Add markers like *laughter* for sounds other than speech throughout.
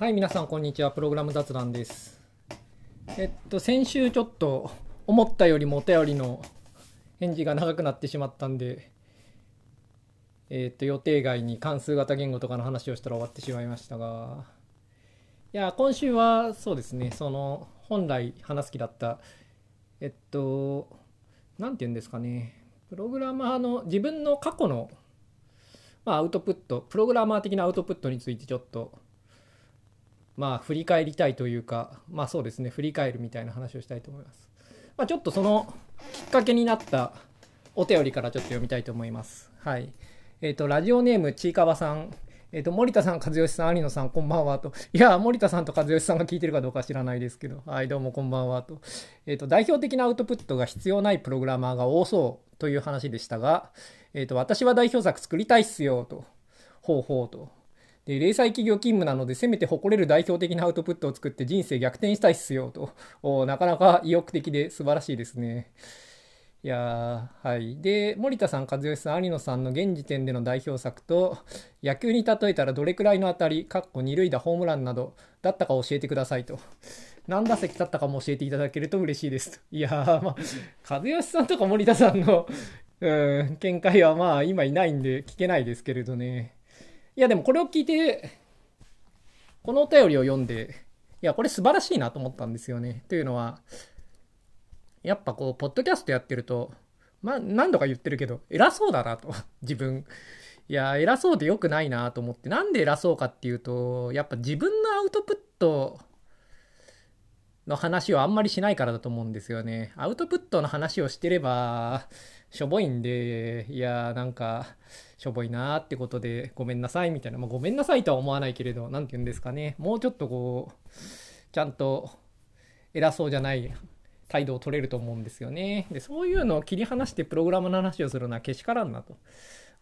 はい、皆さん、こんにちは。プログラム雑談です。えっと、先週ちょっと思ったよりもお便りの返事が長くなってしまったんで、えっと、予定外に関数型言語とかの話をしたら終わってしまいましたが、いや、今週はそうですね、その、本来話す気だった、えっと、なんて言うんですかね、プログラマーの自分の過去の、まあ、アウトプット、プログラマー的なアウトプットについてちょっと、まあ、振り返りたいというか、まあそうですね、振り返るみたいな話をしたいと思います。まあ、ちょっとそのきっかけになったお便りからちょっと読みたいと思います。はい。えっ、と、ラジオネームちいかわさん。えっ、と、森田さん、和義さん、有野さん、こんばんはと。いや、森田さんと和義さんが聞いてるかどうか知らないですけど、はい、どうもこんばんはと。えっ、と、代表的なアウトプットが必要ないプログラマーが多そうという話でしたが、えっ、と、私は代表作作りたいっすよと。ほうほうと。で、零細企業勤務なので、せめて誇れる代表的なアウトプットを作って人生逆転したいっすよと。*laughs* おなかなか意欲的で素晴らしいですね。いやー、はい。で、森田さん、和義さん、有野さんの現時点での代表作と、野球に例えたらどれくらいの当たり、かっこ二塁打、ホームランなど、だったか教えてくださいと。何打席立ったかも教えていただけると嬉しいですと。いやー、まあ、和義さんとか森田さんの、うん、見解はまあ、今いないんで聞けないですけれどね。いや、でもこれを聞いて、このお便りを読んで、いや、これ素晴らしいなと思ったんですよね。というのは、やっぱこう、ポッドキャストやってると、まあ、何度か言ってるけど、偉そうだなと、*laughs* 自分。いや、偉そうで良くないなと思って、なんで偉そうかっていうと、やっぱ自分のアウトプットの話をあんまりしないからだと思うんですよね。アウトプットの話をしてれば、しょぼいんで、いや、なんか、しょぼいなーってことで、ごめんなさいみたいな、まあ、ごめんなさいとは思わないけれど、なんて言うんですかね。もうちょっとこう、ちゃんと偉そうじゃない態度を取れると思うんですよね。で、そういうのを切り離してプログラムの話をするのはけしからんなと。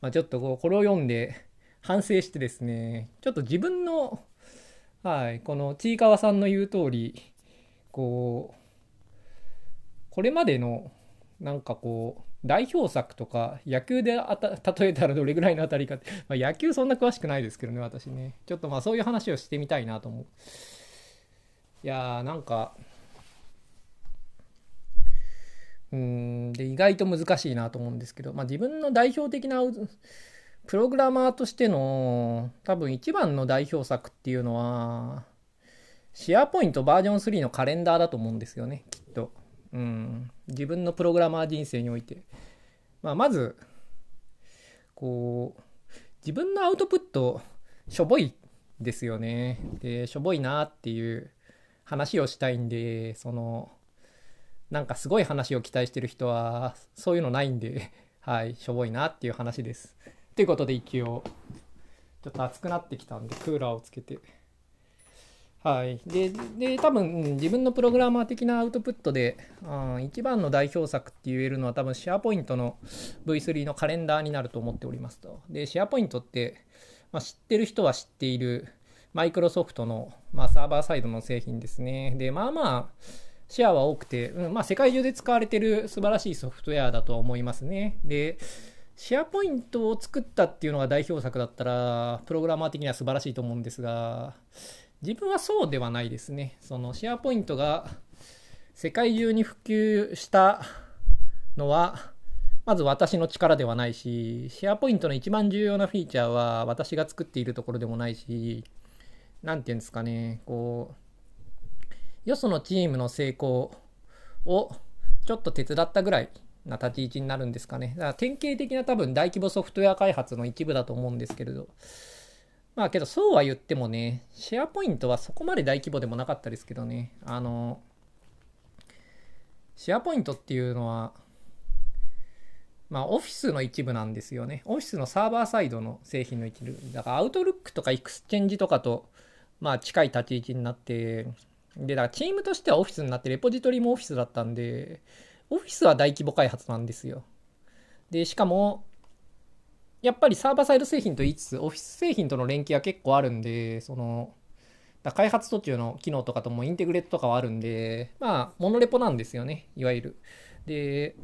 まあ、ちょっとこう、これを読んで反省してですね、ちょっと自分の、はい、このちいかわさんの言う通り、こう、これまでの、なんかこう、代表作とか野球でた *laughs* 例えたらどれぐらいの当たりかって、まあ、野球そんな詳しくないですけどね私ね。ちょっとまあそういう話をしてみたいなと思う。いやーなんかうんで意外と難しいなと思うんですけど、まあ、自分の代表的なプログラマーとしての多分一番の代表作っていうのはシェアポイントバージョン3のカレンダーだと思うんですよねきっと。うん、自分のプログラマー人生において、まあ、まずこう自分のアウトプットしょぼいですよね。でしょぼいなっていう話をしたいんでそのなんかすごい話を期待してる人はそういうのないんで *laughs* はいしょぼいなっていう話です。ということで一応ちょっと暑くなってきたんでクーラーをつけて。はい、でで多分自分のプログラマー的なアウトプットで、うん、一番の代表作って言えるのは多分シェアポイントの V3 のカレンダーになると思っておりますと。で、シェアポイントって、まあ、知ってる人は知っているマイクロソフトの、まあ、サーバーサイドの製品ですね。で、まあまあ、シェアは多くて、うんまあ、世界中で使われてる素晴らしいソフトウェアだとは思いますね。で、シェアポイントを作ったっていうのが代表作だったら、プログラマー的には素晴らしいと思うんですが、自分はそうではないですね。そのシェアポイントが世界中に普及したのは、まず私の力ではないし、シェアポイントの一番重要なフィーチャーは私が作っているところでもないし、なんていうんですかね、こう、よそのチームの成功をちょっと手伝ったぐらいな立ち位置になるんですかね。だから典型的な多分大規模ソフトウェア開発の一部だと思うんですけれど、まあけどそうは言ってもね、 SharePoint はそこまで大規模でもなかったですけどね、あの、 SharePoint っていうのは、まあオフィスの一部なんですよね。オフィスのサーバーサイドの製品の一部。だから Outlook とか Exchange とかと、まあ近い立ち位置になって、で、だからチームとしてはオフィスになって、レポジトリもオフィスだったんで、オフィスは大規模開発なんですよ。で、しかも、やっぱりサーバーサイド製品と言いつつ、オフィス製品との連携は結構あるんで、その、開発途中の機能とかともインテグレートとかはあるんで、まあ、モノレポなんですよね、いわゆる。で、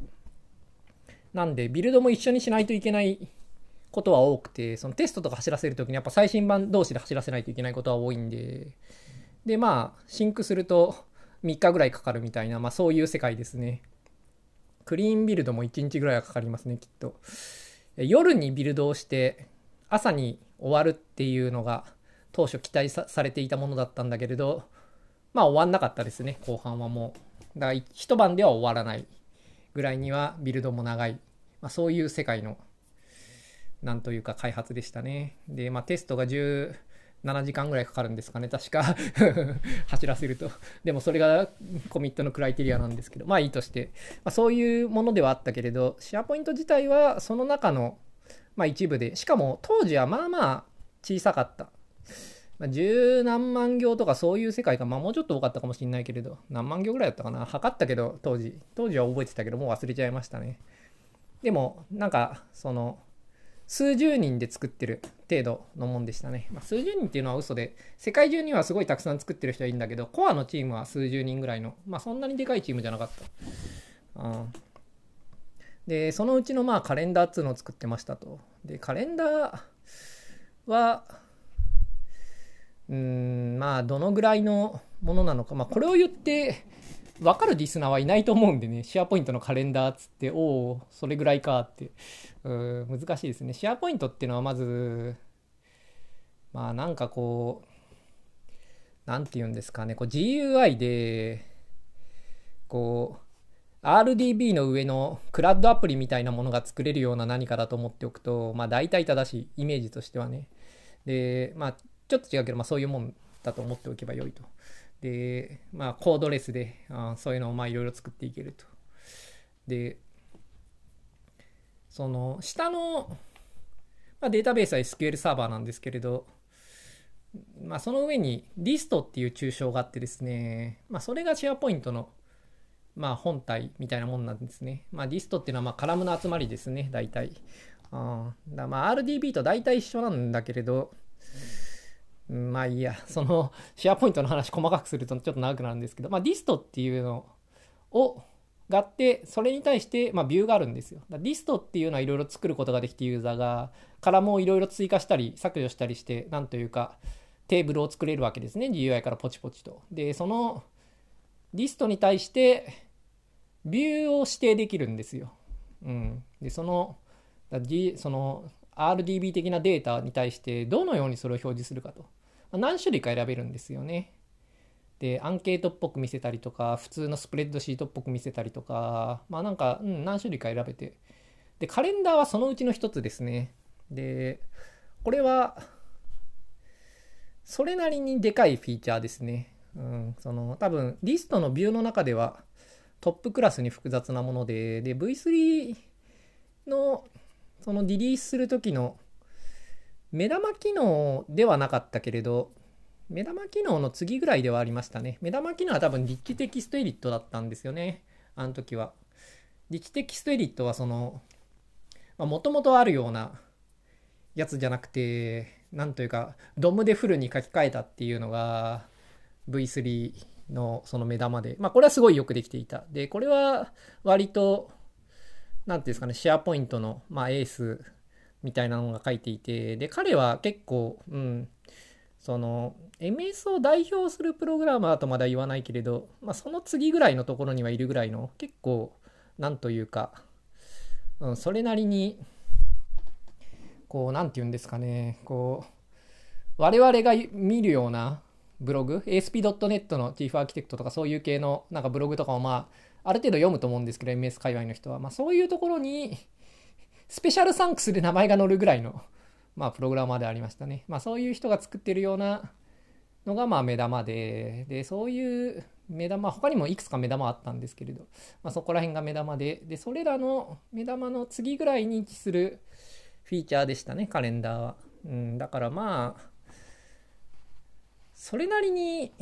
なんで、ビルドも一緒にしないといけないことは多くて、そのテストとか走らせるときにやっぱ最新版同士で走らせないといけないことは多いんで、で、まあ、シンクすると3日ぐらいかかるみたいな、まあそういう世界ですね。クリーンビルドも1日ぐらいはかかりますね、きっと。夜にビルドをして、朝に終わるっていうのが当初期待されていたものだったんだけれど、まあ終わんなかったですね、後半はもう。だから一晩では終わらないぐらいにはビルドも長い。まあそういう世界の、なんというか開発でしたね。で、まあテストが10、7時間ぐらいかかるんですかね、確か *laughs* 走らせると。でもそれがコミットのクライテリアなんですけど、まあいいとして、まあ、そういうものではあったけれど、シェアポイント自体はその中の、まあ、一部で、しかも当時はまあまあ小さかった。まあ、十何万行とかそういう世界が、まあもうちょっと多かったかもしれないけれど、何万行ぐらいだったかな。測ったけど、当時。当時は覚えてたけど、もう忘れちゃいましたね。でも、なんか、その、数十人で作ってる程度のもんでしたね。まあ、数十人っていうのは嘘で、世界中にはすごいたくさん作ってる人はいるんだけど、コアのチームは数十人ぐらいの、まあそんなにでかいチームじゃなかった。うん、で、そのうちのまあカレンダーっていうのを作ってましたと。で、カレンダーは、うん、まあどのぐらいのものなのか、まあこれを言って、分かるリスナーはいないと思うんでね、シェアポイントのカレンダーっつって、おお、それぐらいかって、う難しいですね。シェアポイントっていうのはまず、まあなんかこう、なんて言うんですかね、こう GUI で、こう、RDB の上のクラッドアプリみたいなものが作れるような何かだと思っておくと、まあ大体正しい、イメージとしてはね。で、まあちょっと違うけど、まあそういうもんだと思っておけばよいと。で、まあ、コードレスであそういうのをまあいろいろ作っていけると。で、その下の、まあ、データベースは SQL サーバーなんですけれど、まあ、その上にリストっていう抽象があってですね、まあ、それがシェアポイントの、まあ、本体みたいなもんなんですね。まあ、リストっていうのはまあカラムの集まりですね、大体。あだまあ RDB と大体一緒なんだけれど、まあいいや、そのシェアポイントの話細かくするとちょっと長くなるんですけど、まあディストっていうのを、があって、それに対して、まあ、ビューがあるんですよ。ディストっていうのはいろいろ作ることができてユーザーが、からもいろいろ追加したり削除したりして、なんというか、テーブルを作れるわけですね。GUI からポチポチと。で、そのリストに対して、ビューを指定できるんですよ。うん。で、その、その RDB 的なデータに対してどのようにそれを表示するかと。何種類か選べるんですよね。で、アンケートっぽく見せたりとか、普通のスプレッドシートっぽく見せたりとか、まあなんか、うん、何種類か選べて。で、カレンダーはそのうちの一つですね。で、これは、それなりにでかいフィーチャーですね。うん、その、多分、リストのビューの中ではトップクラスに複雑なもので、で、V3 のそのリリースする時の目玉機能ではなかったけれど、目玉機能の次ぐらいではありましたね。目玉機能は多分リッチテキストエディットだったんですよね。あの時は。リッチテキストエディットはその、もともとあるようなやつじゃなくて、なんというか、ドムでフルに書き換えたっていうのが V3 のその目玉で、まあこれはすごいよくできていた。で、これは割となんていうんですかね、シェアポイントの、まあ、エースみたいなのが書いていて、で、彼は結構、うん、その、MS を代表するプログラマーとまだ言わないけれど、まあ、その次ぐらいのところにはいるぐらいの、結構、なんというか、うん、それなりに、こう、なんて言うんですかね、こう、我々が見るようなブログ、ASP.NET の Chief Architect とかそういう系のなんかブログとかをまあ、ある程度読むと思うんですけど、MS 界隈の人は。まあそういうところに、*laughs* スペシャルサンクスで名前が載るぐらいの、*laughs* まあプログラマーでありましたね。まあそういう人が作ってるようなのがまあ目玉で、で、そういう目玉、他にもいくつか目玉あったんですけれど、まあそこら辺が目玉で、で、それらの目玉の次ぐらいに位置するフィーチャーでしたね、カレンダーは。うん、だからまあ、それなりに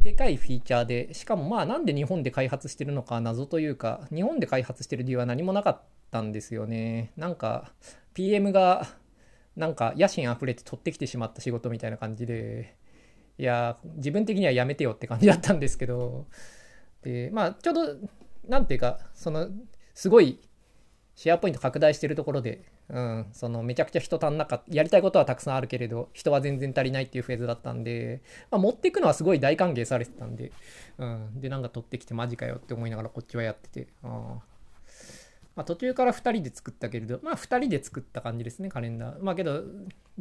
でかいフィーチャーで、しかもまあなんで日本で開発してるのか謎というか、日本で開発してる理由は何もなかったんですよね。なんか PM がなんか野心あふれて取ってきてしまった仕事みたいな感じで、いや、自分的にはやめてよって感じだったんですけど、で、まあちょうど、なんていうか、その、すごいシェアポイント拡大してるところで、うん、そのめちゃくちゃ人足んなかった、やりたいことはたくさんあるけれど、人は全然足りないっていうフェーズだったんで、まあ、持っていくのはすごい大歓迎されてたんで、うん、で、なんか取ってきてマジかよって思いながらこっちはやってて、あまあ、途中から2人で作ったけれど、まあ2人で作った感じですね、カレンダー。まあけど、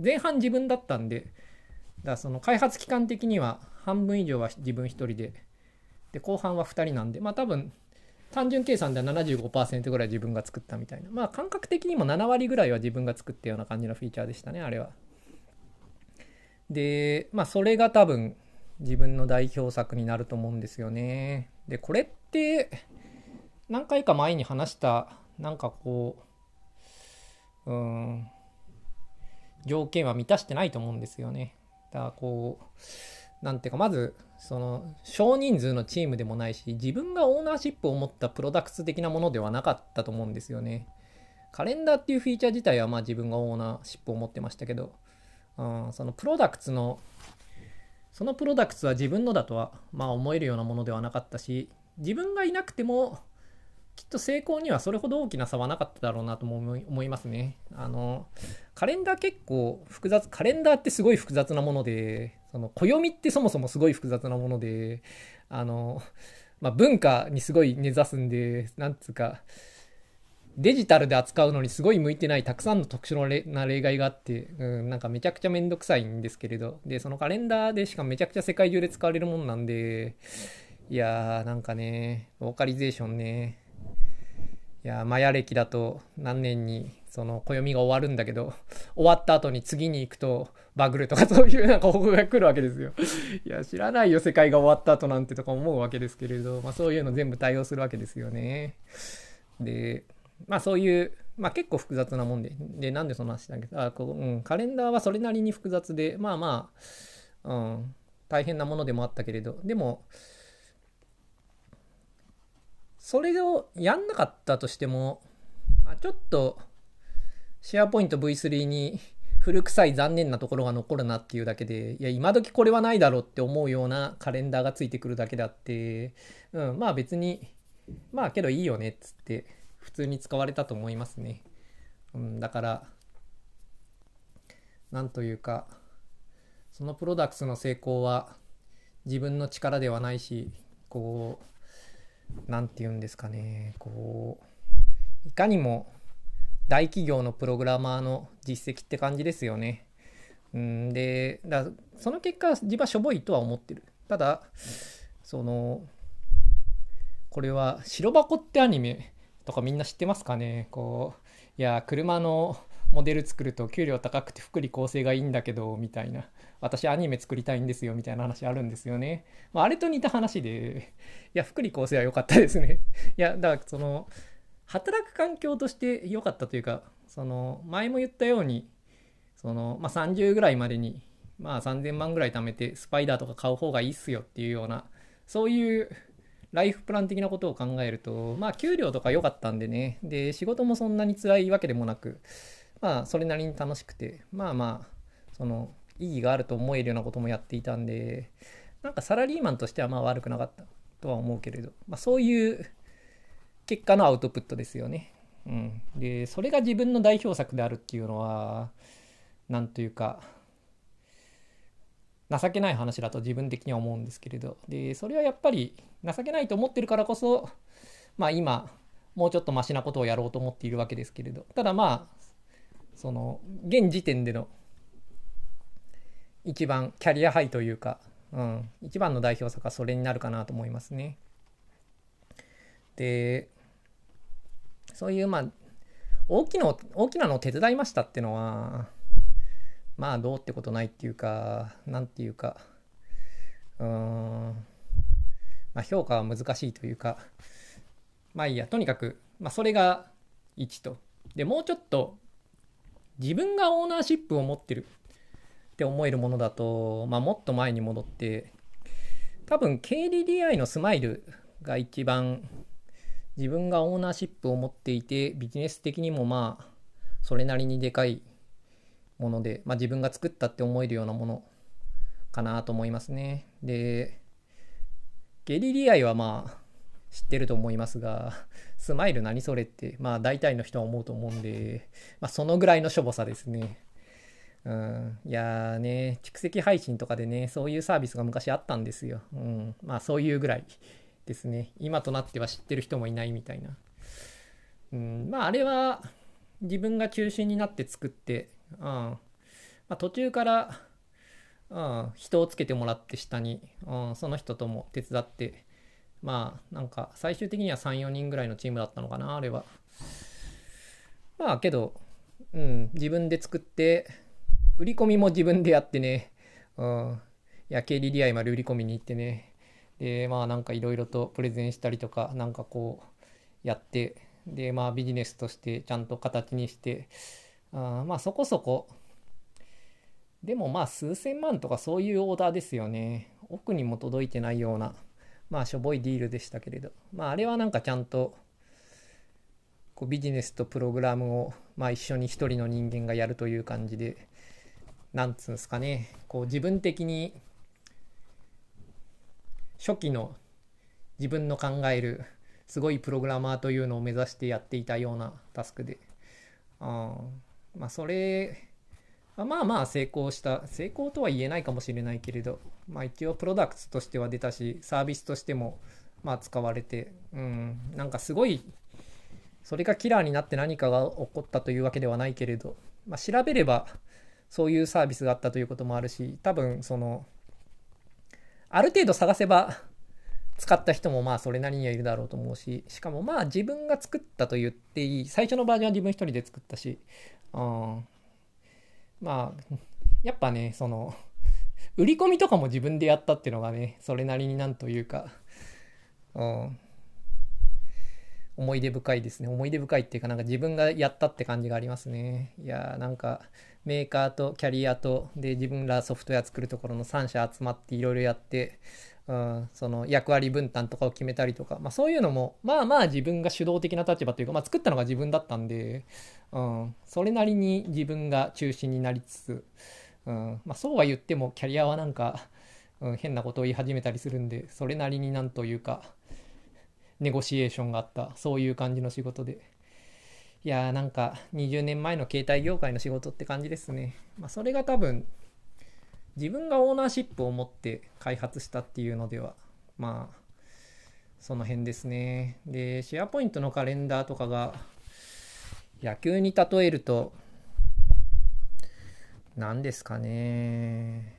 前半自分だったんで、だその開発期間的には半分以上は自分1人で、で、後半は2人なんで、まあ多分、単純計算では75%ぐらい自分が作ったみたいな。まあ感覚的にも7割ぐらいは自分が作ったような感じのフィーチャーでしたね、あれは。で、まあそれが多分自分の代表作になると思うんですよね。で、これって何回か前に話したなんかこう、うん、条件は満たしてないと思うんですよね。だからこう、なんていうか、まず、その少人数のチームでもないし自分がオーナーシップを持ったプロダクツ的なものではなかったと思うんですよね。カレンダーっていうフィーチャー自体はまあ自分がオーナーシップを持ってましたけど、うん、そのプロダクツのそのプロダクツは自分のだとはまあ思えるようなものではなかったし自分がいなくてもきっと成功にはそれほど大きな差はなかっただろうなとも思いますね。あのカレンダー結構複雑カレンダーってすごい複雑なものでその暦ってそもそもすごい複雑なもので、あの、まあ、文化にすごい根ざすんで、なんつうか、デジタルで扱うのにすごい向いてないたくさんの特殊な例外があって、うん、なんかめちゃくちゃめんどくさいんですけれど、で、そのカレンダーでしかめちゃくちゃ世界中で使われるもんなんで、いやーなんかね、ローカリゼーションね、いやマヤ歴だと何年にその暦が終わるんだけど、*laughs* 終わった後に次に行くとバグるとかそういうなんか報告が来るわけですよ。*laughs* いや、知らないよ、世界が終わった後なんてとか思うわけですけれど、まあそういうの全部対応するわけですよね。で、まあそういう、まあ結構複雑なもんで、で、なんでその話だけど、あこう、うん、カレンダーはそれなりに複雑で、まあまあ、うん、大変なものでもあったけれど、でも、それをやんなかったとしても、まあ、ちょっと、シェアポイント V3 に古臭い残念なところが残るなっていうだけで、いや、今時これはないだろうって思うようなカレンダーがついてくるだけであって、うん、まあ別に、まあけどいいよねっつって、普通に使われたと思いますね。うん、だから、なんというか、そのプロダクツの成功は自分の力ではないし、こう、なんて言うんですかね、こう、いかにも大企業のプログラマーの実績って感じですよね。うんで、だその結果、自分はしょぼいとは思ってる。ただ、その、これは、白箱ってアニメとかみんな知ってますかねこう、いや、車のモデル作ると給料高くて福利厚生がいいんだけど、みたいな。私アニメ作りたいんですよ、みたいな話あるんですよね。まあ、あれと似た話で、いや、福利厚生は良かったですね。いや、だからその、働く環境として良かったというかその前も言ったようにその、まあ、30ぐらいまでに、まあ、3000万ぐらい貯めてスパイダーとか買う方がいいっすよっていうようなそういうライフプラン的なことを考えるとまあ給料とか良かったんでねで仕事もそんなに辛いわけでもなくまあそれなりに楽しくてまあまあその意義があると思えるようなこともやっていたんでなんかサラリーマンとしてはまあ悪くなかったとは思うけれど、まあ、そういう結果のアウトプットですよね。うん、でそれが自分の代表作であるっていうのは何というか情けない話だと自分的には思うんですけれど。でそれはやっぱり情けないと思ってるからこそまあ今もうちょっとマシなことをやろうと思っているわけですけれど。ただまあその現時点での一番キャリアハイというか、うん、一番の代表作はそれになるかなと思いますね。でそういうまあ大きな大きなのを手伝いましたっていうのはまあどうってことないっていうか何ていうかうん。まあ評価は難しいというかまあいいや。とにかく、まあ、それが1と。でもうちょっと自分がオーナーシップを持ってるって思えるものだと、まあ、もっと前に戻って多分 KDDI のスマイルが一番自分がオーナーシップを持っていてビジネス的にもまあそれなりにでかいもので、まあ、自分が作ったって思えるようなものかなと思いますね。で、ゲリリアイはまあ知ってると思いますが、スマイル何それって、まあ大体の人は思うと思うんで、まあそのぐらいのしょぼさですね。うん、いやーね、蓄積配信とかでね、そういうサービスが昔あったんですよ。うん、まあそういうぐらいですね。今となっては知ってる人もいないみたいな。うん、まああれは自分が中心になって作って、うんまあ、途中から、うん、人をつけてもらって下に、うん、その人とも手伝って、まあなんか最終的には3、4人ぐらいのチームだったのかな、あれは。まあけど、うん、自分で作って、売り込みも自分でやってね、うん、や、KDDI まで売り込みに行ってね、で、まあなんかいろいろとプレゼンしたりとか、なんかこう、やって、で、まあビジネスとしてちゃんと形にして、あまあそこそこ、でもまあ数千万とかそういうオーダーですよね。奥にも届いてないような、まあしょぼいディールでしたけれど、まああれはなんかちゃんと、こうビジネスとプログラムを、まあ一緒に一人の人間がやるという感じで、なんつうんですかね、こう自分的に初期の自分の考えるすごいプログラマーというのを目指してやっていたようなタスクで、あまあそれ、まあまあ成功した、成功とは言えないかもしれないけれど、まあ一応プロダクツとしては出たし、サービスとしてもまあ使われて、うん、なんかすごい、それがキラーになって何かが起こったというわけではないけれど、まあ調べればそういうサービスがあったということもあるし、多分その、ある程度探せば使った人もまあそれなりにはいるだろうと思うし、しかもまあ自分が作ったと言っていい、最初のバージョンは自分一人で作ったし、うん、まあ、*laughs* やっぱね、その、売り込みとかも自分でやったっていうのがね、それなりになんというか、うん、思い出深いですね。思い出深いっていうか、なんか自分がやったって感じがありますね。いやーなんか、メーカーとキャリアと、で、自分らソフトウェア作るところの3社集まっていろいろやって、うん、その役割分担とかを決めたりとか、まあ、そういうのもまあまあ自分が主導的な立場というか、まあ、作ったのが自分だったんで、うん、それなりに自分が中心になりつつ、うんまあ、そうは言ってもキャリアはなんか、うん、変なことを言い始めたりするんでそれなりになんというかネゴシエーションがあったそういう感じの仕事で。いやーなんか20年前の携帯業界の仕事って感じですね。まあ、それが多分自分がオーナーシップを持って開発したっていうのではまあその辺ですね。でシェアポイントのカレンダーとかが野球に例えると何ですかね。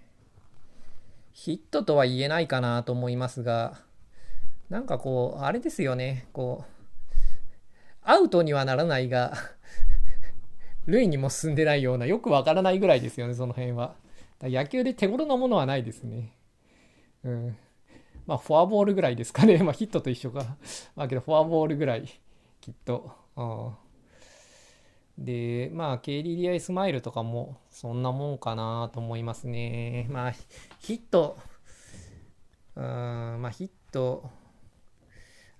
ヒットとは言えないかなと思いますがなんかこうあれですよね。こうアウトにはならないが *laughs* 塁にも進んでないようなよくわからないぐらいですよねその辺は。野球で手頃なものはないですね。うん。まあ、フォアボールぐらいですかね。*laughs* まあ、ヒットと一緒か。まあ、けど、フォアボールぐらい、きっと。で、まあ、KDDI スマイルとかも、そんなもんかなと思いますね。まあ、ヒット、うん、まあ、ヒット、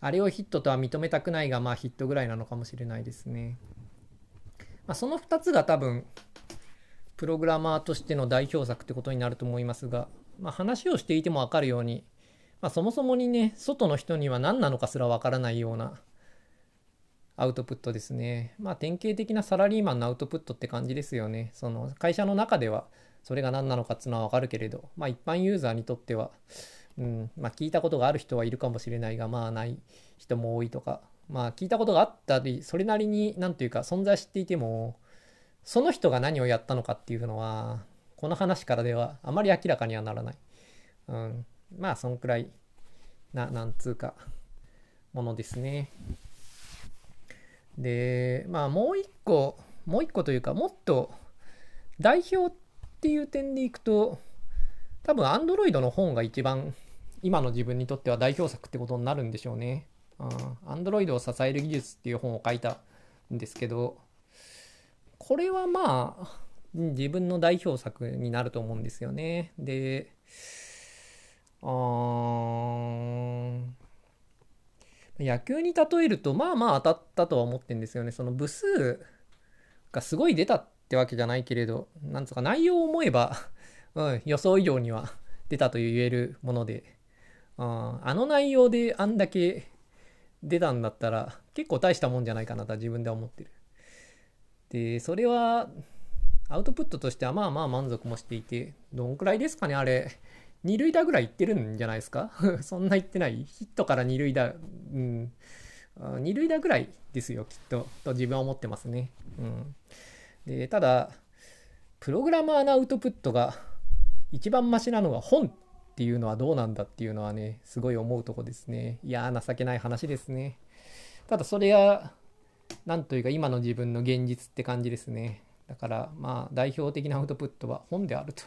あれをヒットとは認めたくないが、まあ、ヒットぐらいなのかもしれないですね。まあ、その2つが多分、プログラマーとしての代表作ってことになると思いますが、まあ、話をしていても分かるように、まあ、そもそもにね外の人には何なのかすら分からないようなアウトプットですね。まあ典型的なサラリーマンのアウトプットって感じですよね。その会社の中ではそれが何なのかっていうのは分かるけれど、まあ一般ユーザーにとっては、うんまあ、聞いたことがある人はいるかもしれないが、まあない人も多いとか、まあ聞いたことがあったり、それなりになんというか存在していても、その人が何をやったのかっていうのはこの話からではあまり明らかにはならない、うん、まあそんくらいななんつうかものですね。でまあもう一個もう一個というかもっと代表っていう点でいくと多分 Android の本が一番今の自分にとっては代表作ってことになるんでしょうね。Android を支える技術っていう本を書いたんですけど、これはまあ、自分の代表作になると思うんですよね。で、あ野球に例えると、まあまあ当たったとは思ってんですよね。その部数がすごい出たってわけじゃないけれど、なんつうか内容を思えば *laughs* うん、予想以上には出たと言えるもので、ああの内容であんだけ出たんだったら結構大したもんじゃないかなとは自分では思ってる。で、それはアウトプットとしてはまあまあ満足もしていて、どんくらいですかね、あれ。二塁打ぐらいいってるんじゃないですか？*laughs* そんな言ってないヒットから二塁打、うん。二塁打ぐらいですよ、きっと。と自分は思ってますね。うん。で、ただ、プログラマーのアウトプットが一番マシなのは本っていうのはどうなんだっていうのはね、すごい思うとこですね。いや情けない話ですね。ただそれが、なんというか今の自分の現実って感じですね。だからまあ代表的なアウトプットは本であると。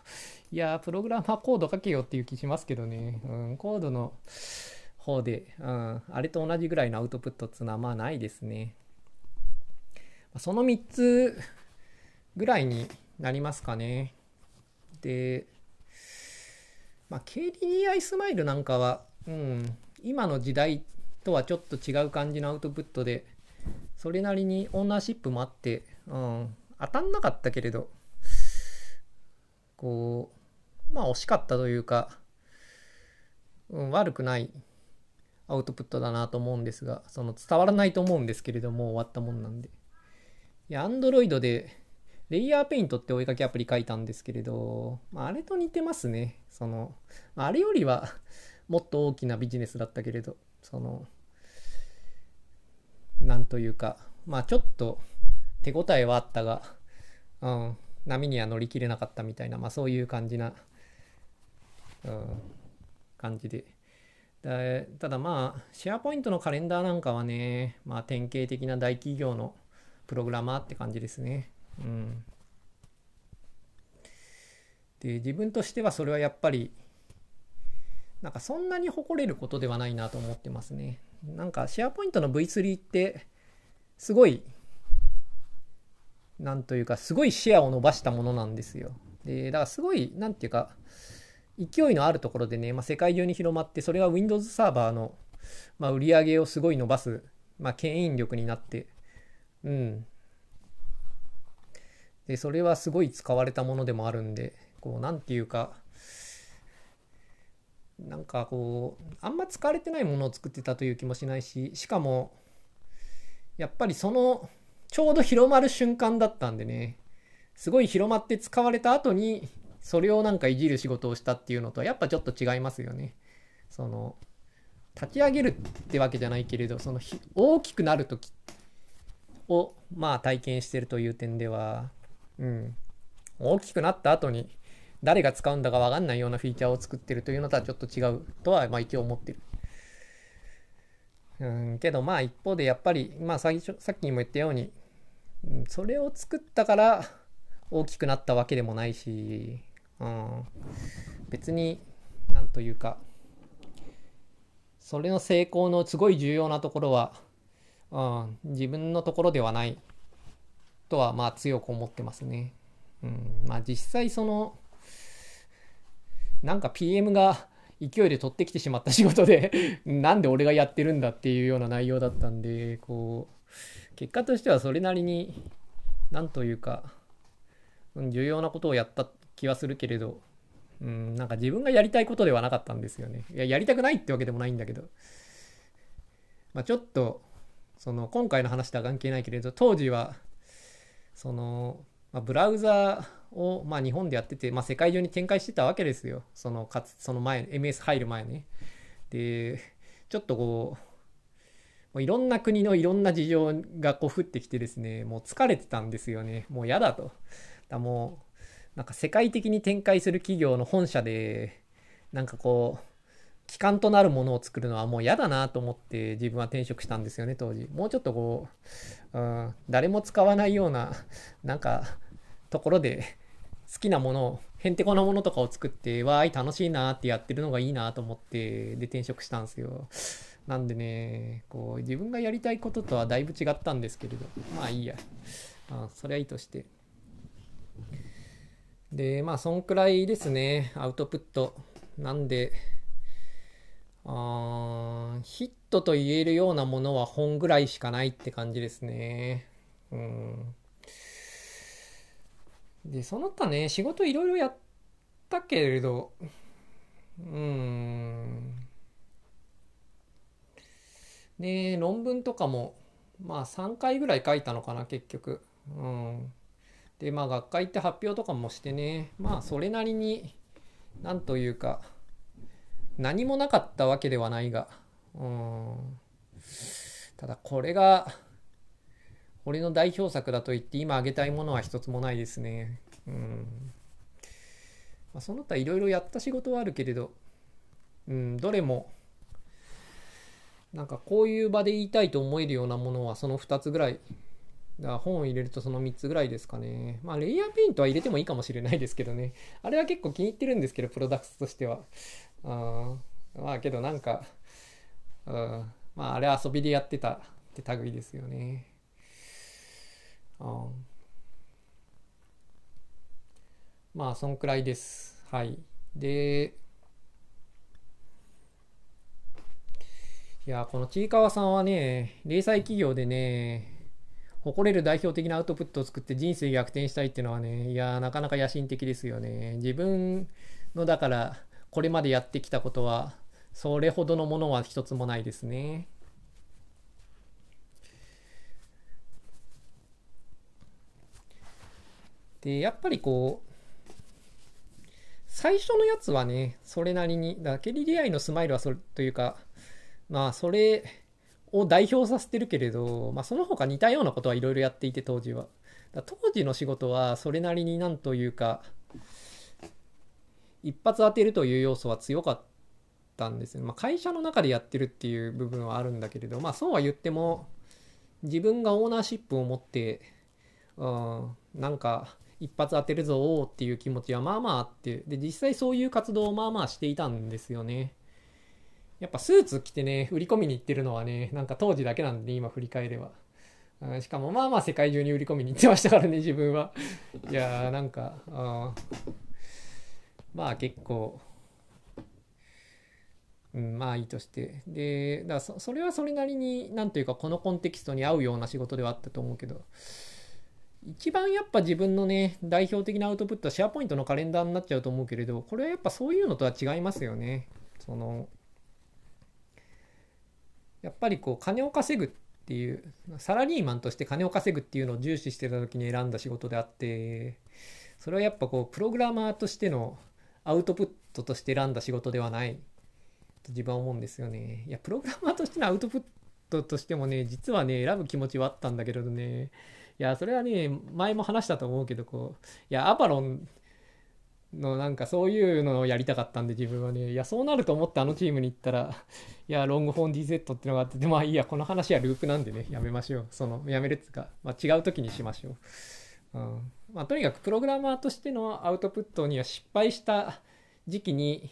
いやプログラマーコード書けよっていう気しますけどね。うん、コードの方で、うん、あれと同じぐらいのアウトプットっていうのはまあないですね。その3つぐらいになりますかね。で、まあ、KDDI スマイルなんかは、うん、今の時代とはちょっと違う感じのアウトプットで、それなりにオーナーシップもあって、うん、当たんなかったけれど、こう、まあ惜しかったというか、うん、悪くないアウトプットだなと思うんですが、その伝わらないと思うんですけれども、終わったもんなんで。いや、Android でレイヤーペイントってお絵かきアプリ書いたんですけれど、まあ、あれと似てますね。その、あれよりはもっと大きなビジネスだったけれど、その、なんというか、まあちょっと手応えはあったが、うん、波には乗り切れなかったみたいな、まあそういう感じな、うん、感じで。ただまあ、シェアポイントのカレンダーなんかはね、まあ典型的な大企業のプログラマーって感じですね。うん。で、自分としてはそれはやっぱり、なんかそんなに誇れることではないなと思ってますね。なんかシェアポイントの V3 って、すごい、なんというか、すごいシェアを伸ばしたものなんですよ。で、だからすごい、なんていうか、勢いのあるところでね、まあ、世界中に広まって、それが Windows サーバーの、まあ、売り上げをすごい伸ばす、まあ、牽引力になって、うん、で、それはすごい使われたものでもあるんで、こう、なんていうか、なんかこう、あんま使われてないものを作ってたという気もしないし、しかも、やっぱりその、ちょうど広まる瞬間だったんでね、すごい広まって使われた後に、それをなんかいじる仕事をしたっていうのとはやっぱちょっと違いますよね。その、立ち上げるってわけじゃないけれど、その大きくなる時をまあ体験してるという点では、うん、大きくなった後に誰が使うんだか分かんないようなフィーチャーを作ってるというのとはちょっと違うとはまあ一応思ってる。うん、けどまあ一方でやっぱり、まあ最初、さっきにも言ったように、それを作ったから大きくなったわけでもないし、うん、別になんというか、それの成功のすごい重要なところは、うん、自分のところではないとはまあ強く思ってますね。うん、まあ実際そのなんか PM が勢いで取ってきてしまった仕事で *laughs* なんで俺がやってるんだっていうような内容だったんでこう結果としてはそれなりになんというか重要なことをやった気はするけれど、うん、なんか自分がやりたいことではなかったんですよね。いや、やりたくないってわけでもないんだけど、まあ、ちょっと、その今回の話とは関係ないけれど、当時はその、まあ、ブラウザーを、まあ、日本でやってて、まあ、世界中に展開してたわけですよ。そのかつその前、MS 入る前ね。で、ちょっとこう、もういろんな国のいろんな事情がこう降ってきてですね、もう疲れてたんですよね。もう嫌だと。だもう、なんか世界的に展開する企業の本社で、なんかこう、機関となるものを作るのはもう嫌だなと思って自分は転職したんですよね当時もうちょっとこう、うん、誰も使わないようななんかところで好きなものをへんてこなものとかを作ってわーい楽しいなってやってるのがいいなと思ってで転職したんですよ。なんでねこう自分がやりたいこととはだいぶ違ったんですけれど。まあいいや。あそれはいいとして。でまあそんくらいですね。アウトプット。なんであヒットと言えるようなものは本ぐらいしかないって感じですね。うん。で、その他ね、仕事いろいろやったけれど、うーん。で論文とかもまあ3回ぐらい書いたのかな結局。うん。でまあ学会って発表とかもしてね。まあそれなりになんというか何もなかったわけではないが。うん。ただこれが俺の代表作だと言って今挙げたいものは一つもないですねうんまあ、その他いろいろやった仕事はあるけれどうんどれもなんかこういう場で言いたいと思えるようなものはその2つぐらい。だから本を入れるとその3つぐらいですかね。まあ、レイヤーペイントは入れてもいいかもしれないですけどね。あれは結構気に入ってるんですけど、プロダクツとしては。あまあ、けどなんか、あまあ、あれ遊びでやってたって類ですよね。あまあ、そんくらいです。はい。で、いや、このちいかわさんはね、零細企業でね、誇れる代表的なアウトプットを作って人生逆転したいっていうのはね、いや、なかなか野心的ですよね。自分の、だから、これまでやってきたことは、それほどのものは一つもないですね。で、やっぱりこう、最初のやつはね、それなりに、だケリ・リアイのスマイルはそれというか、まあ、それを代表させてるけれど、まあ、その他似たようなことはいろいろやっていて、当時は。当時の仕事は、それなりになんというか、一発当てるという要素は強かったんですよ。まあ、会社の中でやってるっていう部分はあるんだけれど、まあ、そうは言っても、自分がオーナーシップを持って、うん、なんか、一発当てるぞっていう気持ちはまあまああって、で、実際そういう活動をまあまあしていたんですよね。やっぱスーツ着てね、売り込みに行ってるのはね、なんか当時だけなんで、ね、今振り返れば。しかもまあまあ世界中に売り込みに行ってましたからね、自分は。いやーなんか、あまあ結構、うん、まあいいとして。で、だそそれはそれなりに、なんというかこのコンテキストに合うような仕事ではあったと思うけど、一番やっぱ自分のね、代表的なアウトプットはシェアポイントのカレンダーになっちゃうと思うけれど、これはやっぱそういうのとは違いますよね。その、やっぱりこう金を稼ぐっていうサラリーマンとして金を稼ぐっていうのを重視してた時に選んだ仕事であってそれはやっぱこうプログラマーとしてのアウトプットとして選んだ仕事ではないと自分は思うんですよね。いやプログラマーとしてのアウトプットとしてもね実はね選ぶ気持ちはあったんだけれどねいやそれはね前も話したと思うけどこういやアバロンのなんかそういうのをやりたかったんで自分はね。いやそうなると思ってあのチームに行ったらいやロングフォン DZ っていうのがあってでまあいいやこの話はループなんでね。やめましょう。そのやめるっつうか、まあ、違う時にしましょう、うん。まあ、とにかくプログラマーとしてのアウトプットには失敗した時期に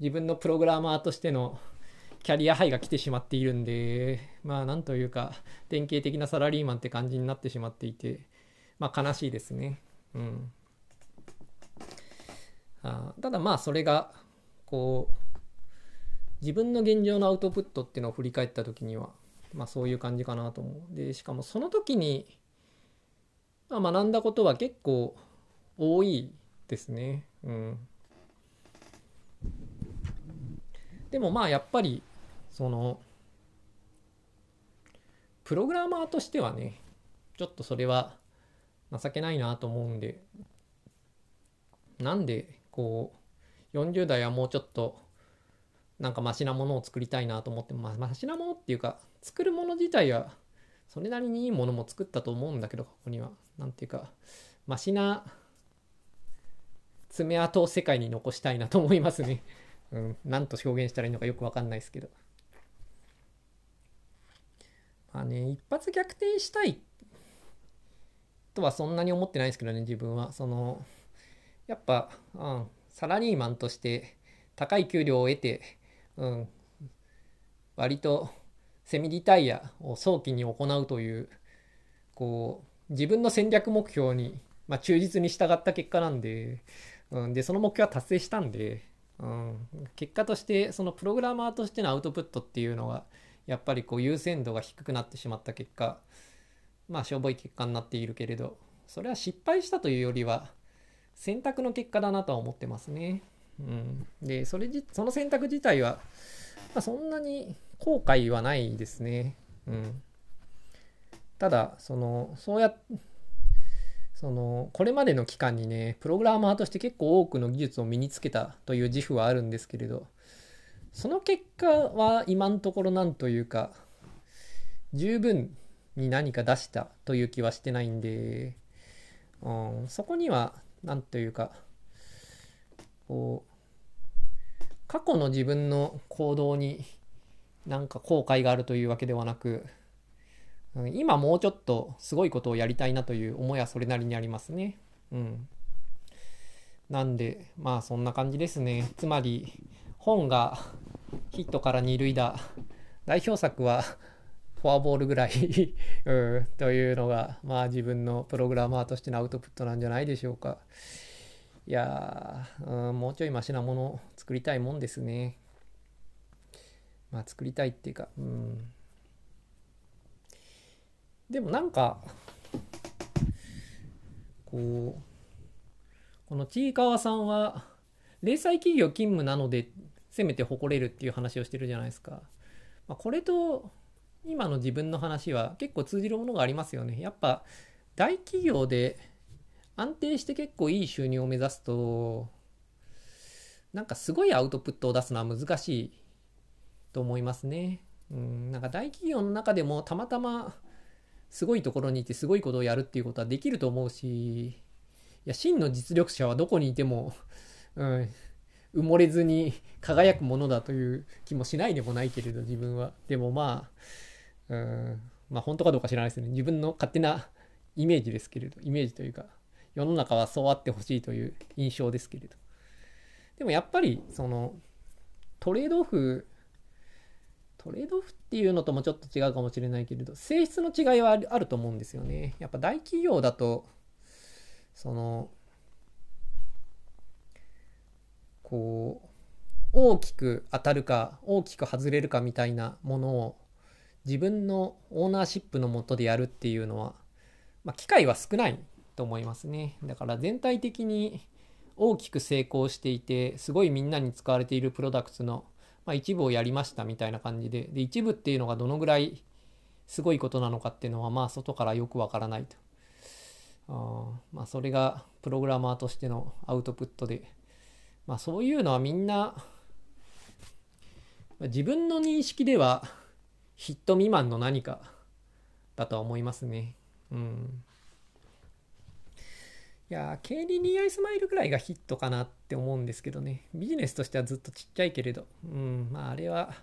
自分のプログラマーとしてのキャリアハイが来てしまっているんでまあなんというか典型的なサラリーマンって感じになってしまっていてまあ悲しいですねうんあただまあそれがこう自分の現状のアウトプットっていうのを振り返った時にはまあそういう感じかなと思う。でしかもその時に、まあ、学んだことは結構多いですね。うん。でもまあやっぱりそのプログラマーとしてはねちょっとそれは情けないなと思うんでなんでこう40代はもうちょっとなんかマシなものを作りたいなと思ってまあマシなものっていうか作るもの自体はそれなりにいいものも作ったと思うんだけどここには何ていうかマシな爪痕を世界に残したいなと思いますね。うん、何と表現したらいいのかよくわかんないですけど。あね、一発逆転したいとはそんなに思ってないですけどね、自分は。その、やっぱ、うん、サラリーマンとして高い給料を得て、うん、割とセミリタイヤを早期に行うという、こう、自分の戦略目標に、まあ、忠実に従った結果なんで、うん、で、その目標は達成したんで、うん、結果として、そのプログラマーとしてのアウトプットっていうのが、やっぱりこう優先度が低くなってしまった結果、まあしょぼい結果になっているけれど、それは失敗したというよりは、選択の結果だなとは思ってますね。うん、でそれじその選択自体はまあ、そんなに後悔はないですね。うん。ただ、その、そうやその、これまでの期間にね、プログラマーとして結構多くの技術を身につけたという自負はあるんですけれど、その結果は今のところなんというか、十分に何か出したという気はしてないんで、うん、そこには、なんというか、こう、過去の自分の行動になんか後悔があるというわけではなく、うん今もうちょっとすごいことをやりたいなという思いはそれなりにありますね。うん。なんで、まあそんな感じですね。つまり、本がヒットから二塁打、*laughs* 代表作は *laughs* フォアボールぐらい *laughs* うん、というのが、まあ自分のプログラマーとしてのアウトプットなんじゃないでしょうか。いやー、うん、もうちょいマシなものを作りたいもんですね。まあ作りたいっていうか、うん。でもなんか、こう、このちいかわさんは、零細企業勤務なので、せめて誇れるっていう話をしてるじゃないですか。まあ、これと、今の自分の話は結構通じるものがありますよね。やっぱ、大企業で安定して結構いい収入を目指すと、なんかすごいアウトプットを出すのは難しいと思いますね。うん、なんか大企業の中でもたまたますごいところにいてすごいことをやるっていうことはできると思うし、いや、真の実力者はどこにいても、うん、埋もれずに *laughs* 輝くものだという気もしないでもないけれど、自分は。でもまあ、うん、まあ本当かどうか知らないですね。自分の勝手なイメージですけれど、イメージというか、世の中はそうあってほしいという印象ですけれど。でもやっぱり、その、トレードオフトレードオフっていうのともちょっと違うかもしれないけれど、性質の違いはあると思うんですよね。やっぱ大企業だと、その、こう、大きく当たるか、大きく外れるかみたいなものを自分のオーナーシップのもとでやるっていうのは、まあ、機会は少ないと思いますね。だから全体的に大きく成功していて、すごいみんなに使われているプロダクツのまあ、一部をやりましたみたいな感じでで一部っていうのがどのぐらいすごいことなのかっていうのはまあ外からよくわからないとあまあそれがプログラマーとしてのアウトプットでまあそういうのはみんな自分の認識ではヒット未満の何かだとは思いますねうんいやー、KDDI スマイルぐらいがヒットかなって思うんですけどね。ビジネスとしてはずっとちっちゃいけれど。うん、まああれは、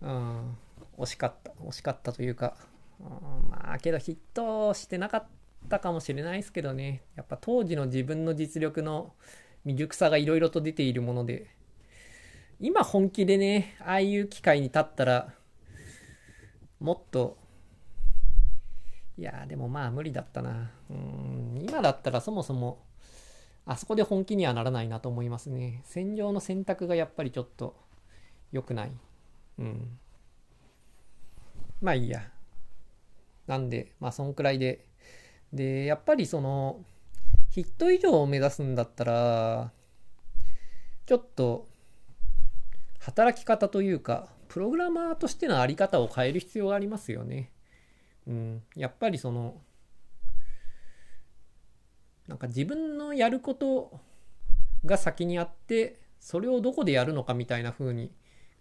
うん、惜しかった。惜しかったというか、うん、まあけどヒットしてなかったかもしれないですけどね。やっぱ当時の自分の実力の未熟さがいろいろと出ているもので、今本気でね、ああいう機会に立ったら、もっといやでもまあ無理だったな。うん、今だったらそもそも、あそこで本気にはならないなと思いますね。戦場の選択がやっぱりちょっと良くない。うん。まあいいや。なんで、まあそんくらいで。で、やっぱりその、ヒット以上を目指すんだったら、ちょっと、働き方というか、プログラマーとしてのあり方を変える必要がありますよね。うん、やっぱりそのなんか自分のやることが先にあってそれをどこでやるのかみたいな風に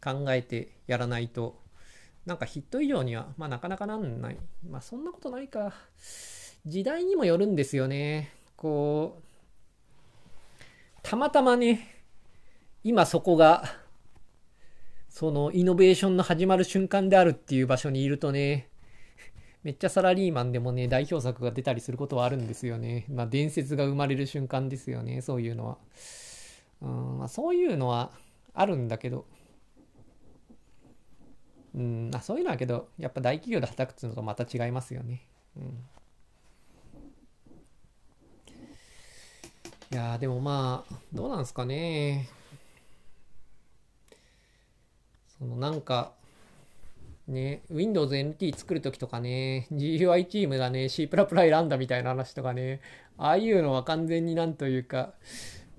考えてやらないとなんかヒット以上にはまあなかなかなんない。まあそんなことないか。時代にもよるんですよね。こうたまたまね今そこがそのイノベーションの始まる瞬間であるっていう場所にいるとねめっちゃサラリーマンでもね、代表作が出たりすることはあるんですよね。まあ、伝説が生まれる瞬間ですよね、そういうのは。うんまあ、そういうのはあるんだけど、うん、あそういうのはけど、やっぱ大企業で働くっていうのとまた違いますよね。うん、いやでもまあ、どうなんすかね。そのなんか、ね、Windows NT 作るときとかね、GUI チームがね、C++ 選んだみたいな話とかね、ああいうのは完全になんというか、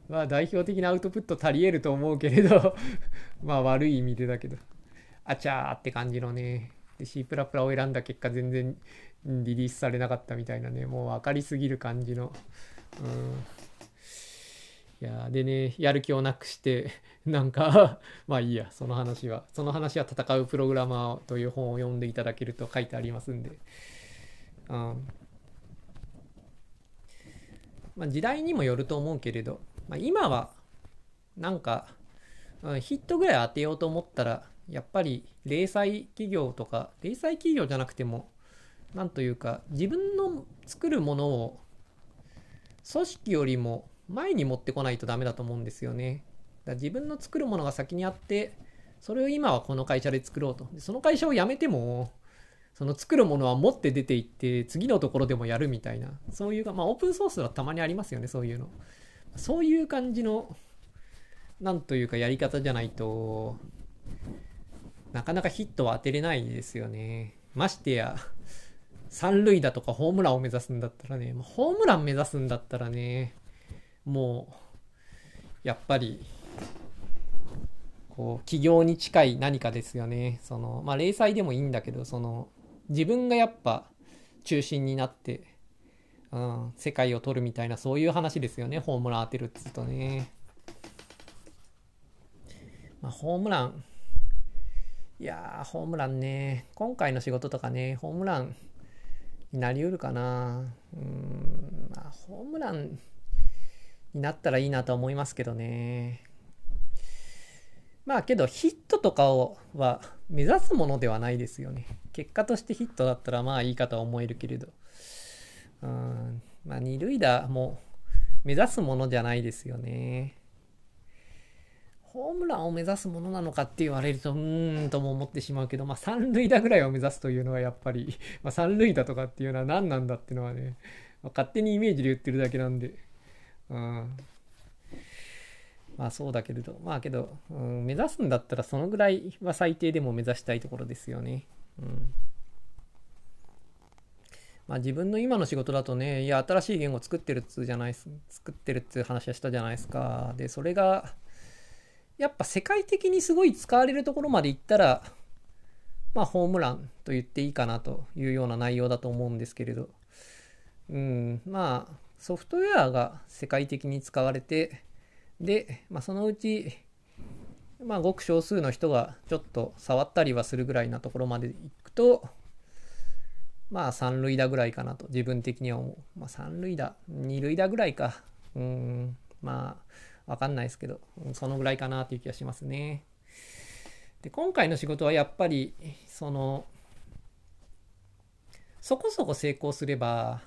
まあ代表的なアウトプット足りえると思うけれど *laughs* まあ悪い意味でだけど。あちゃーって感じのね。で C++ を選んだ結果全然リリースされなかったみたいなねもう分かりすぎる感じの。うん。いやでねやる気をなくして *laughs* なんかまあいいやその話は。その話は戦うプログラマーという本を読んでいただけると書いてありますんで。うん。まあ時代にもよると思うけれど、まあ、今はなんか、うん、ヒットぐらい当てようと思ったらやっぱり零細企業とか零細企業じゃなくてもなんというか自分の作るものを組織よりも前に持ってこないとダメだと思うんですよね。だ自分の作るものが先にあってそれを今はこの会社で作ろうと。その会社を辞めてもその作るものは持って出ていって次のところでもやるみたいなそういうかまあオープンソースはたまにありますよねそういうの。そういう感じのなんというかやり方じゃないとなかなかヒットは当てれないですよね。ましてや三塁打とかホームランを目指すんだったらね、ホームラン目指すんだったらね、もう、やっぱり、こう、企業に近い何かですよね。その、まあ、零細でもいいんだけど、その、自分がやっぱ中心になって、うん、世界を取るみたいな、そういう話ですよね。ホームラン当てるっつうとね。まあ、ホームラン、いやー、ホームランね、今回の仕事とかね、ホームランになりうるかな。うん、まあ、ホームランになったらいいなと思いますけどね。まあけどヒットとかをは目指すものではないですよね。結果としてヒットだったらまあいいかとは思えるけれど。うん、まあ二塁打も目指すものじゃないですよね。ホームランを目指すものなのかって言われると、うーんとも思ってしまうけど、まあ三塁打ぐらいを目指すというのはやっぱり、まあ三塁打とかっていうのは何なんだっていうのはね、まあ、勝手にイメージで言ってるだけなんで、まあそうだけれど、まあけど、うん、目指すんだったらそのぐらいは最低でも目指したいところですよね。うん。まあ自分の今の仕事だとね、いや、新しい言語作ってるっつじゃないす、作ってるっていう話はしたじゃないですか。で、それが、やっぱ世界的にすごい使われるところまで行ったら、まあホームランと言っていいかなというような内容だと思うんですけれど、うん、まあソフトウェアが世界的に使われて、で、まあそのうち、まあごく少数の人がちょっと触ったりはするぐらいなところまで行くと、まあ三塁打ぐらいかなと自分的には思う。まあ三塁打、二塁打ぐらいか。うん、まあわかんないですけど、そのぐらいかなっていう気がしますね。で、今回の仕事はやっぱり、その、そこそこ成功すれば、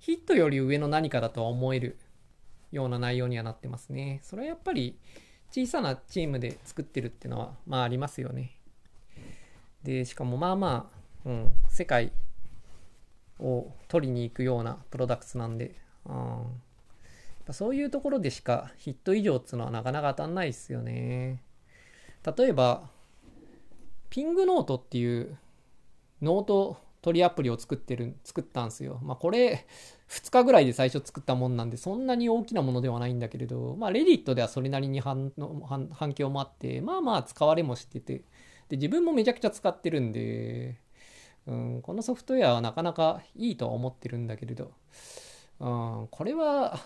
ヒットより上の何かだとは思えるような内容にはなってますね。それはやっぱり小さなチームで作ってるっていうのは、まあありますよね。で、しかもまあまあ、うん、世界を取りに行くようなプロダクツなんで、うん、そういうところでしかヒット以上っていうのはなかなか当たんないですよね。例えば、ピングノートっていうノート取りアプリを作ってる、作ったんすよ。まあこれ、2日ぐらいで最初作ったもんなんで、そんなに大きなものではないんだけれど、まあ Reddit ではそれなりに反反反響もあって、まあまあ使われもしてて、で、自分もめちゃくちゃ使ってるんで、うん、このソフトウェアはなかなかいいとは思ってるんだけれど、うん、これは、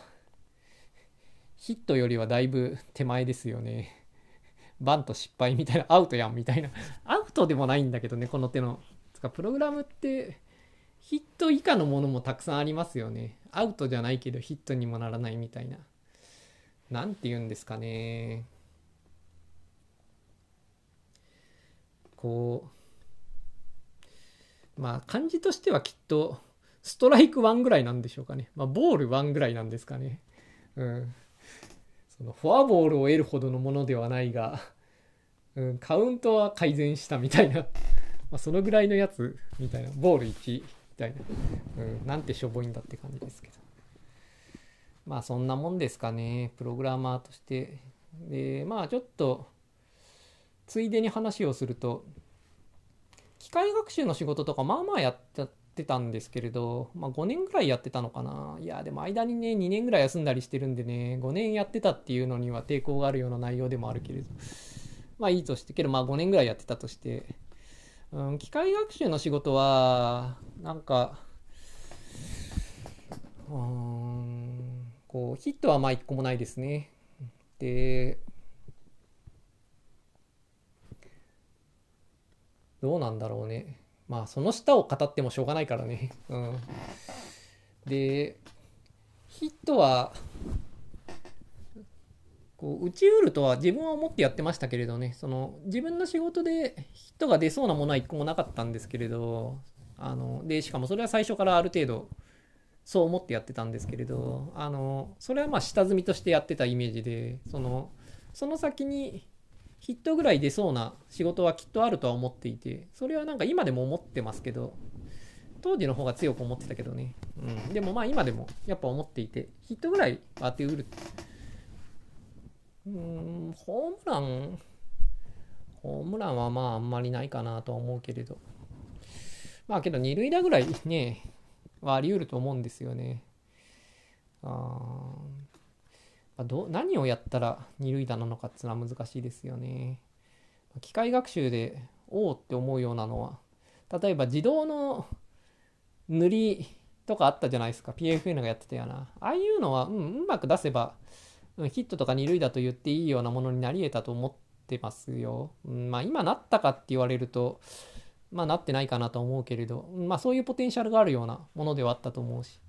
ヒットよりはだいぶ手前ですよね。バント失敗みたいな、アウトやんみたいな。アウトでもないんだけどね、この手の。か、プログラムって、ヒット以下のものもたくさんありますよね。アウトじゃないけどヒットにもならないみたいな。なんて言うんですかね。こう、まあ漢字としてはきっと、ストライク1ぐらいなんでしょうかね。まあボール1ぐらいなんですかね。うん。そのフォアボールを得るほどのものではないが、うん、カウントは改善したみたいなまあそのぐらいのやつみたいな、ボール1みたいな、うん、なんてしょぼいんだって感じですけど。まあそんなもんですかね、プログラマーとして。で、まあちょっと、ついでに話をすると、機械学習の仕事とかまあまあやっちゃってたんですけれど、まあ、5年ぐらいやってたのかないやでも間にね2年ぐらい休んだりしてるんでね5年やってたっていうのには抵抗があるような内容でもあるけれどまあいいとしてけどまあ5年ぐらいやってたとして、ん、機械学習の仕事はなんかうんこうヒットはまあ1個もないですね。でどうなんだろうね。まあその下を語ってもしょうがないからね。うん、でヒットはこう打ちうるとは自分は思ってやってましたけれどねその自分の仕事でヒットが出そうなものは一個もなかったんですけれどあのでしかもそれは最初からある程度そう思ってやってたんですけれどあのそれはまあ下積みとしてやってたイメージでそのその先にヒットぐらい出そうな仕事はきっとあるとは思っていて、それはなんか今でも思ってますけど、当時の方が強く思ってたけどね。うん。でもまあ今でもやっぱ思っていて、ヒットぐらい当てうる。うん、ホームラン、ホームランはまああんまりないかなとは思うけれど。まあけど二塁打ぐらいね、はあり得ると思うんですよね。あど何をやったら二塁打なのかっていうのは難しいですよね。機械学習でおおって思うようなのは例えば自動の塗りとかあったじゃないですか PFN がやってたようなああいうのは、うん、うまく出せば、ヒットとか二塁打と言っていいようなものになり得たと思ってますよ。まあ今なったかって言われるとまあなってないかなと思うけれど、まあそういうポテンシャルがあるようなものではあったと思うし。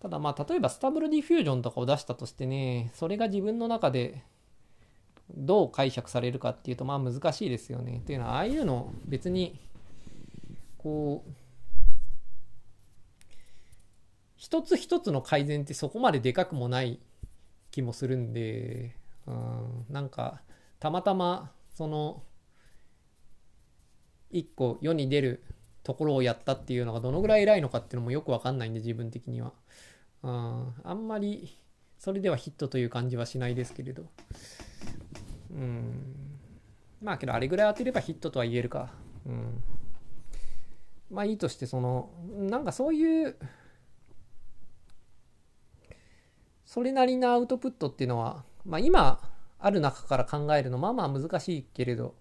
ただまあ例えばスタブルディフュージョンとかを出したとしてねそれが自分の中でどう解釈されるかっていうとまあ難しいですよね。っていうのはああいうの別にこう一つ一つの改善ってそこまででかくもない気もするんで、うん、なんかたまたまその一個世に出るところをやったっていうのがどのぐらい偉いのかっていうのもよくわかんないんで自分的には。うん、あんまりそれではヒットという感じはしないですけれど。うん。まあけどあれぐらい当てればヒットとは言えるか。うん。まあいいとしてそのなんかそういうそれなりなアウトプットっていうのは、まあ、今ある中から考えるのまあまあ難しいけれど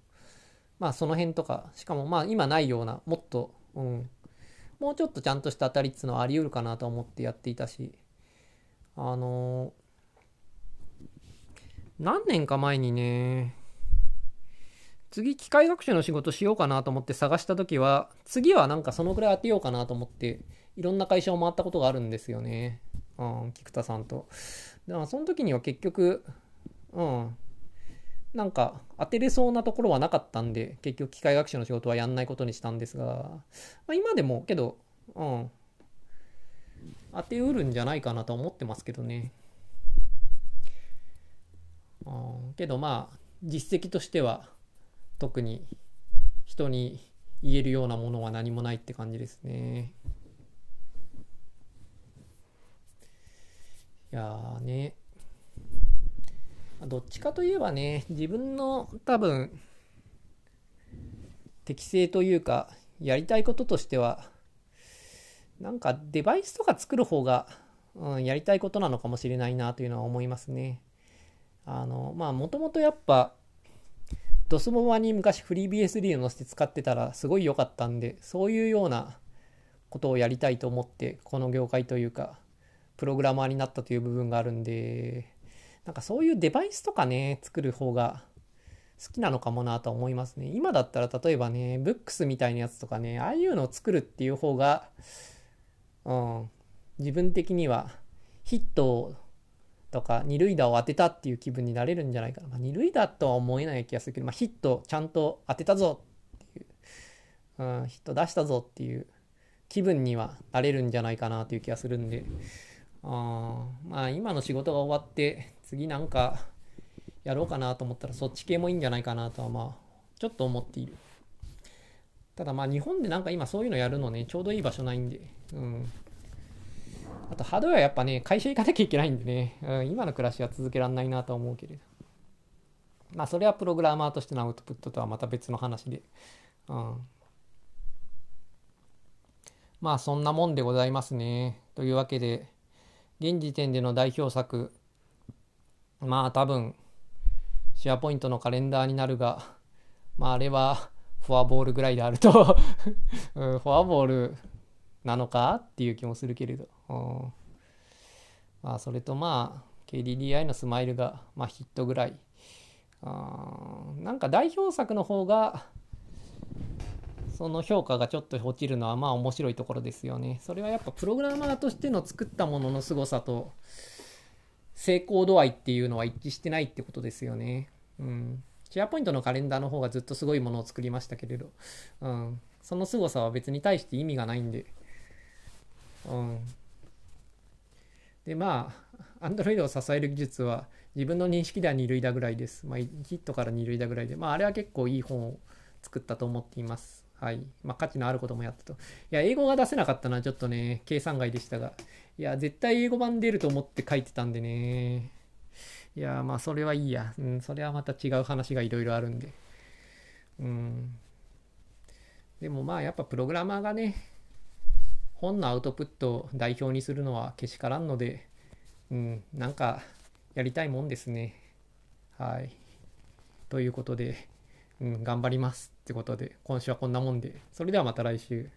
まあその辺とかしかもまあ今ないようなもっと、うん、もうちょっとちゃんとした当たりっつうのはあり得るかなと思ってやっていたし、あの何年か前にね、次機械学習の仕事しようかなと思って探した時は、次はなんかそのぐらい当てようかなと思って、いろんな会社を回ったことがあるんですよね。うん、菊田さんと。だからその時には結局、うん、なんか当てれそうなところはなかったんで、結局機械学習の仕事はやんないことにしたんですが、まあ、今でもけど、うん、当てうるんじゃないかなと思ってますけどね。うん、けどまあ、実績としては特に人に言えるようなものは何もないって感じですね。いやーね。どっちかといえばね、自分の多分、適性というか、やりたいこととしては、なんかデバイスとか作る方が、うん、やりたいことなのかもしれないなというのは思いますね。あの、まあ、もともとやっぱ、ドスモバに昔フリー BSD を載せて使ってたらすごい良かったんで、そういうようなことをやりたいと思って、この業界というか、プログラマーになったという部分があるんで、なんかそういうデバイスとかね、作る方が好きなのかもなと思いますね。今だったら例えばね、ブックスみたいなやつとかね、ああいうのを作るっていう方が、うん、自分的にはヒットとか二塁打を当てたっていう気分になれるんじゃないかな。まあ、二塁打とは思えない気がするけど、まあ、ヒットちゃんと当てたぞっていう、うん、ヒット出したぞっていう気分にはなれるんじゃないかなという気がするんで、あまあ今の仕事が終わって次なんかやろうかなと思ったらそっち系もいいんじゃないかなとはまあちょっと思っている。ただまあ日本でなんか今そういうのやるのねちょうどいい場所ないんで。うん。あとハードウェアやっぱね会社行かなきゃいけないんでね、うん、今の暮らしは続けられないなと思うけれど。まあそれはプログラマーとしてのアウトプットとはまた別の話で。うん。まあそんなもんでございますね。というわけで、現時点での代表作、まあ多分、シェアポイントのカレンダーになるが、まああれはフォアボールぐらいであると *laughs* うん、フォアボールなのかっていう気もするけれど。うん、まあそれとまあ、KDDI のスマイルが、まあ、ヒットぐらい。あなんか代表作の方が、その評価がちょっと落ちるのはまあ面白いところですよね。それはやっぱプログラマーとしての作ったものの凄さと成功度合いっていうのは一致してないってことですよね。うん。シェアポイントのカレンダーの方がずっとすごいものを作りましたけれど、うん。その凄さは別に対して意味がないんで、うん。で、まあ、Android を支える技術は自分の認識では2類だぐらいです。まあ、ヒットから2類だぐらいで、まあ、あれは結構いい本を作ったと思っています。はい。まあ、価値のあることもやったと。いや、英語が出せなかったのはちょっとね、計算外でしたが。いや、絶対英語版出ると思って書いてたんでね。いや、まあ、それはいいや。うん、それはまた違う話がいろいろあるんで。うん。でもまあ、やっぱプログラマーがね、本のアウトプットを代表にするのはけしからんので、うん、なんか、やりたいもんですね。はい。ということで、うん、頑張りますってことで、今週はこんなもんで、それではまた来週。